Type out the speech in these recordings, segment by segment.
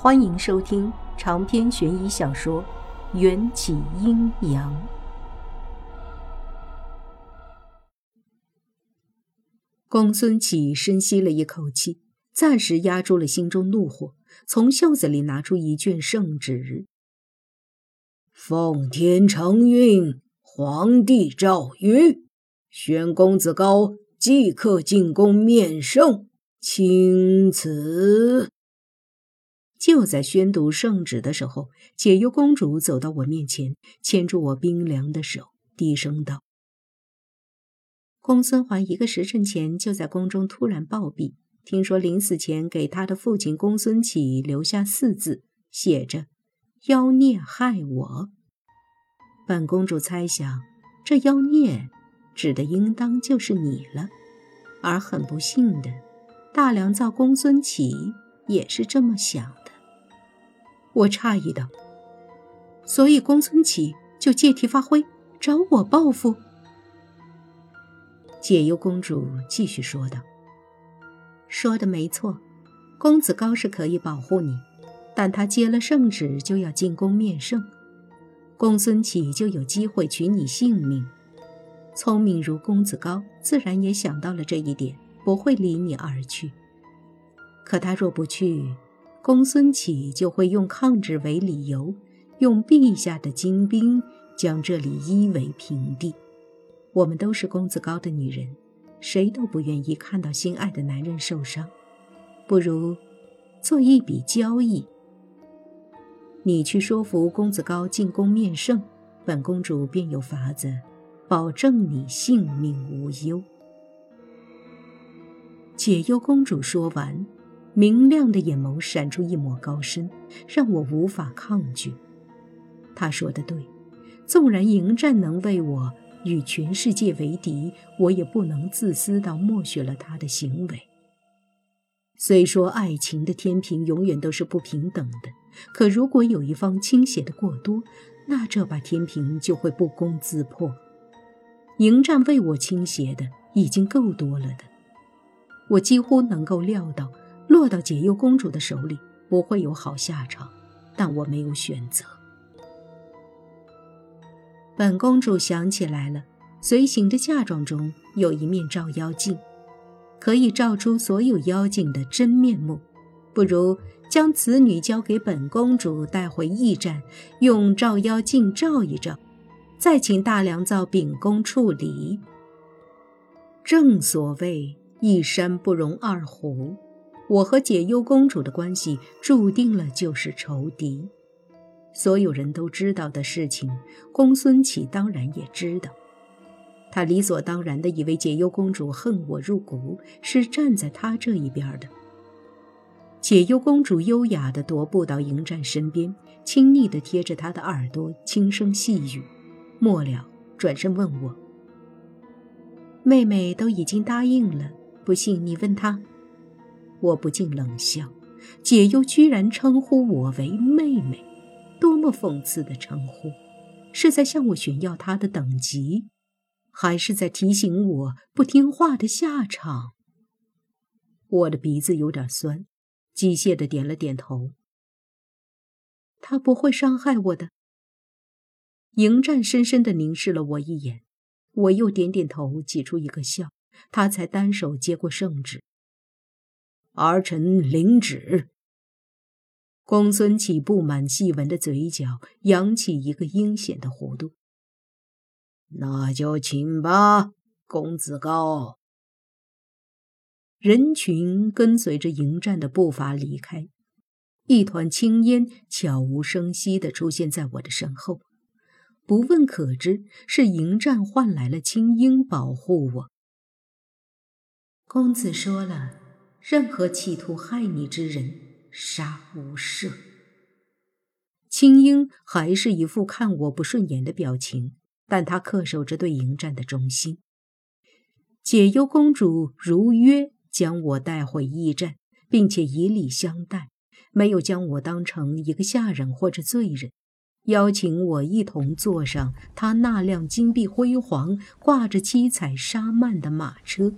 欢迎收听长篇悬疑小说《缘起阴阳》。公孙启深吸了一口气，暂时压住了心中怒火，从袖子里拿出一卷圣旨：“奉天承运，皇帝诏曰，宣公子高即刻进宫面圣，钦此。”就在宣读圣旨的时候，解忧公主走到我面前，牵住我冰凉的手，低声道：“公孙环一个时辰前就在宫中突然暴毙，听说临死前给他的父亲公孙启留下四字，写着‘妖孽害我’。本公主猜想，这妖孽指的应当就是你了。而很不幸的，大良造公孙启也是这么想的。”我诧异道：“所以公孙启就借题发挥，找我报复？”解忧公主继续说道：“说的没错，公子高是可以保护你，但他接了圣旨就要进宫面圣，公孙启就有机会取你性命。聪明如公子高，自然也想到了这一点，不会离你而去。可他若不去……”公孙启就会用抗旨为理由，用陛下的精兵将这里夷为平地。我们都是公子高的女人，谁都不愿意看到心爱的男人受伤。不如做一笔交易，你去说服公子高进宫面圣，本公主便有法子保证你性命无忧。解忧公主说完。明亮的眼眸闪出一抹高深，让我无法抗拒。他说的对，纵然迎战能为我与全世界为敌，我也不能自私到默许了他的行为。虽说爱情的天平永远都是不平等的，可如果有一方倾斜的过多，那这把天平就会不攻自破。迎战为我倾斜的已经够多了的，我几乎能够料到。落到解忧公主的手里不会有好下场，但我没有选择。本公主想起来了，随行的嫁妆中有一面照妖镜，可以照出所有妖精的真面目。不如将此女交给本公主带回驿站，用照妖镜照一照，再请大良造秉公处理。正所谓一山不容二虎。我和解忧公主的关系注定了就是仇敌。所有人都知道的事情，公孙启当然也知道。他理所当然地以为解忧公主恨我入骨，是站在他这一边的。解忧公主优雅地踱步到迎战身边，亲昵地贴着他的耳朵，轻声细语，末了转身问我：“妹妹都已经答应了，不信你问她。”我不禁冷笑，解忧居然称呼我为妹妹，多么讽刺的称呼！是在向我炫耀她的等级，还是在提醒我不听话的下场？我的鼻子有点酸，机械的点了点头。他不会伤害我的。迎战深深的凝视了我一眼，我又点点头，挤出一个笑，他才单手接过圣旨。儿臣领旨。公孙启布满细纹的嘴角扬起一个阴险的弧度。那就请吧，公子高。人群跟随着迎战的步伐离开，一团青烟悄无声息地出现在我的身后。不问可知，是迎战换来了青鹰保护我。公子说了。任何企图害你之人，杀无赦。青樱还是一副看我不顺眼的表情，但她恪守着对迎战的忠心。解忧公主如约将我带回驿站，并且以礼相待，没有将我当成一个下人或者罪人，邀请我一同坐上她那辆金碧辉煌、挂着七彩纱幔的马车。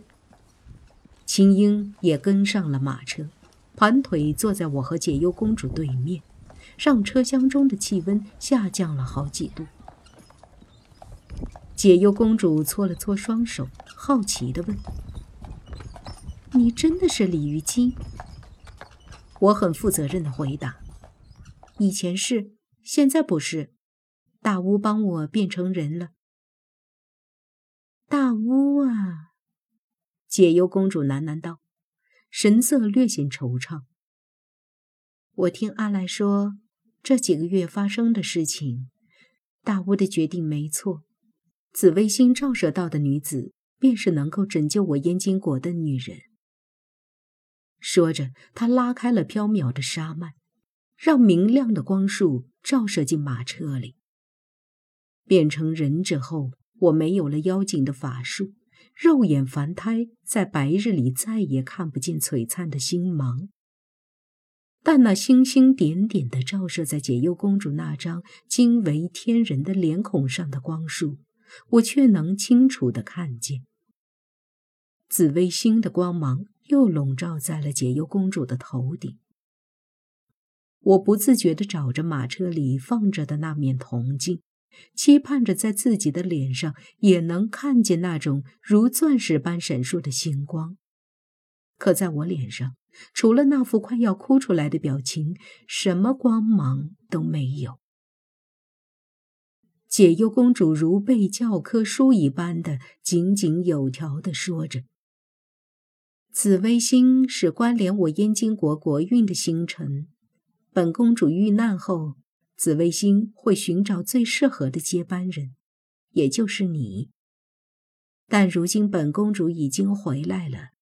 青樱也跟上了马车，盘腿坐在我和解忧公主对面，让车厢中的气温下降了好几度。解忧公主搓了搓双手，好奇地问：“你真的是鲤鱼精？”我很负责任地回答：“以前是，现在不是。大巫帮我变成人了。”大巫啊！解忧公主喃喃道，神色略显惆怅。我听阿来说，这几个月发生的事情，大巫的决定没错。紫微星照射到的女子，便是能够拯救我燕京国的女人。说着，他拉开了飘渺的纱幔，让明亮的光束照射进马车里。变成人者后，我没有了妖精的法术，肉眼凡胎在白日里再也看不见璀璨的星芒。但那星星点点的照射在解忧公主那张惊为天人的脸孔上的光束。我却能清楚的看见，紫微星的光芒又笼罩在了解忧公主的头顶。我不自觉地找着马车里放着的那面铜镜，期盼着在自己的脸上也能看见那种如钻石般闪烁的星光。可在我脸上，除了那副快要哭出来的表情，什么光芒都没有。解忧公主如背教科书一般的井井有条地说着：“紫微星是关联我燕京国国运的星辰。本公主遇难后，紫微星会寻找最适合的接班人，也就是你。但如今本公主已经回来了，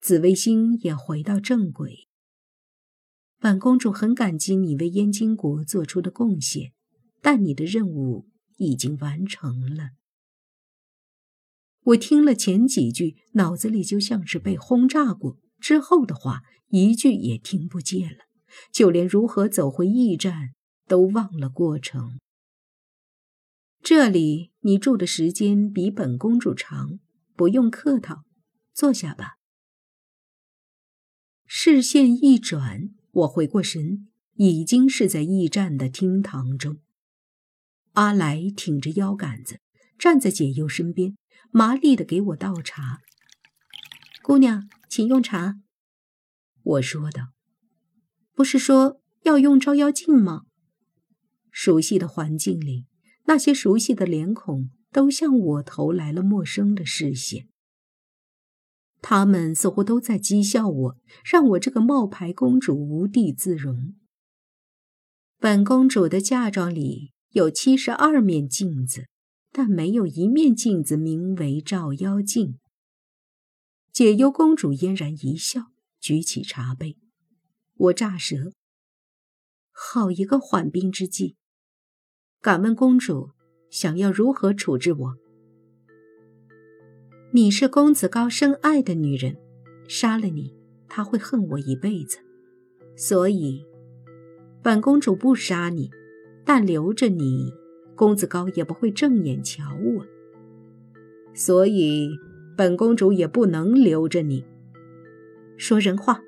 紫微星也回到正轨。本公主很感激你为燕京国做出的贡献，但你的任务。”已经完成了。我听了前几句，脑子里就像是被轰炸过，之后的话一句也听不见了，就连如何走回驿站都忘了过程。这里你住的时间比本公主长，不用客套，坐下吧。视线一转，我回过神，已经是在驿站的厅堂中。阿来挺着腰杆子站在解忧身边，麻利的给我倒茶。姑娘，请用茶。我说道：“不是说要用照妖镜吗？”熟悉的环境里，那些熟悉的脸孔都向我投来了陌生的视线。他们似乎都在讥笑我，让我这个冒牌公主无地自容。本公主的嫁妆里。有七十二面镜子，但没有一面镜子名为照妖镜。解忧公主嫣然一笑，举起茶杯。我乍舌，好一个缓兵之计。敢问公主，想要如何处置我？你是公子高深爱的女人，杀了你，他会恨我一辈子。所以，本公主不杀你。但留着你，公子高也不会正眼瞧我，所以本公主也不能留着你。说人话。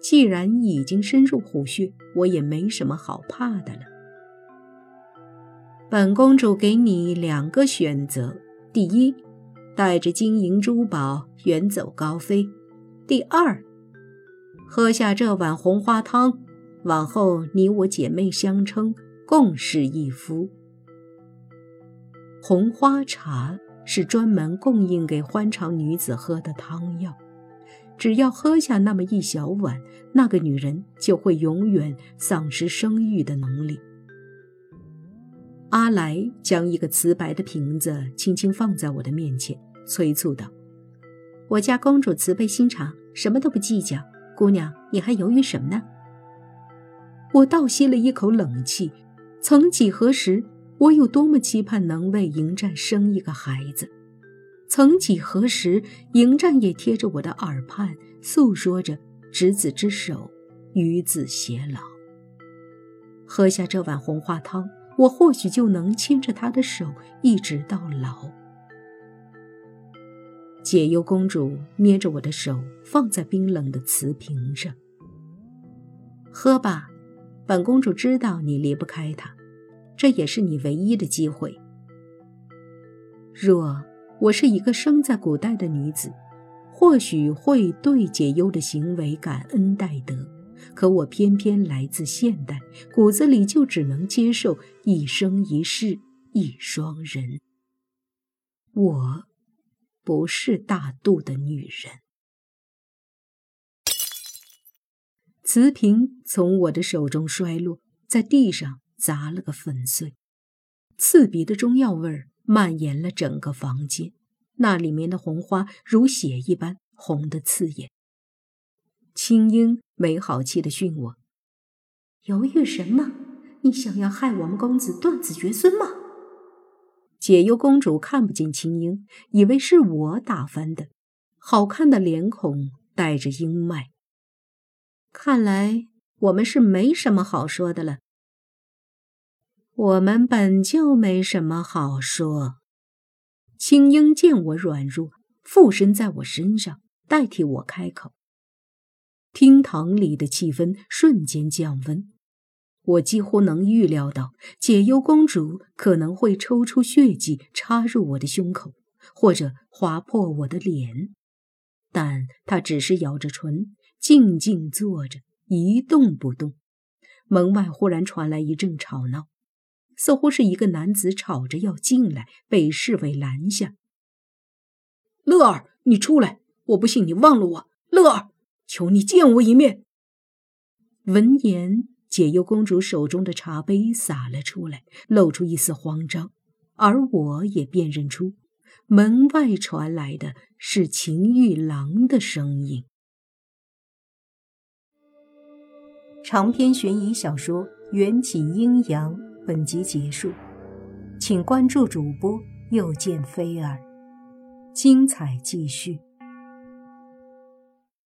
既然已经深入虎穴，我也没什么好怕的了。本公主给你两个选择：第一，带着金银珠宝远走高飞；第二，喝下这碗红花汤。往后，你我姐妹相称，共侍一夫。红花茶是专门供应给欢场女子喝的汤药，只要喝下那么一小碗，那个女人就会永远丧失生育的能力。阿来将一个瓷白的瓶子轻轻放在我的面前，催促道：“我家公主慈悲心肠，什么都不计较。姑娘，你还犹豫什么呢？”我倒吸了一口冷气，曾几何时，我有多么期盼能为迎战生一个孩子；曾几何时，迎战也贴着我的耳畔诉说着执子之手，与子偕老。喝下这碗红花汤，我或许就能牵着他的手一直到老。解忧公主捏着我的手，放在冰冷的瓷瓶上。喝吧，本公主知道你离不开它，这也是你唯一的机会。若我是一个生在古代的女子，或许会对解忧的行为感恩戴德，可我偏偏来自现代，骨子里就只能接受一生一世一双人。我。不是大度的女人。瓷瓶从我的手中摔落，在地上砸了个粉碎。刺鼻的中药味儿蔓延了整个房间，那里面的红花如血一般红得刺眼。青樱没好气的训我：“犹豫什么？你想要害我们公子断子绝孙吗？”解忧公主看不见青樱，以为是我打翻的。好看的脸孔带着阴霾。看来我们是没什么好说的了。我们本就没什么好说。青樱见我软弱，附身在我身上，代替我开口。厅堂里的气氛瞬间降温。我几乎能预料到解忧公主可能会抽出血迹插入我的胸口，或者划破我的脸，但她只是咬着唇，静静坐着，一动不动。门外忽然传来一阵吵闹，似乎是一个男子吵着要进来，被侍卫拦下。乐儿，你出来！我不信你忘了我，乐儿，求你见我一面。闻言。解忧公主手中的茶杯洒了出来，露出一丝慌张，而我也辨认出门外传来的是秦玉郎的声音。长篇悬疑小说《缘起阴阳》本集结束，请关注主播又见菲儿，精彩继续。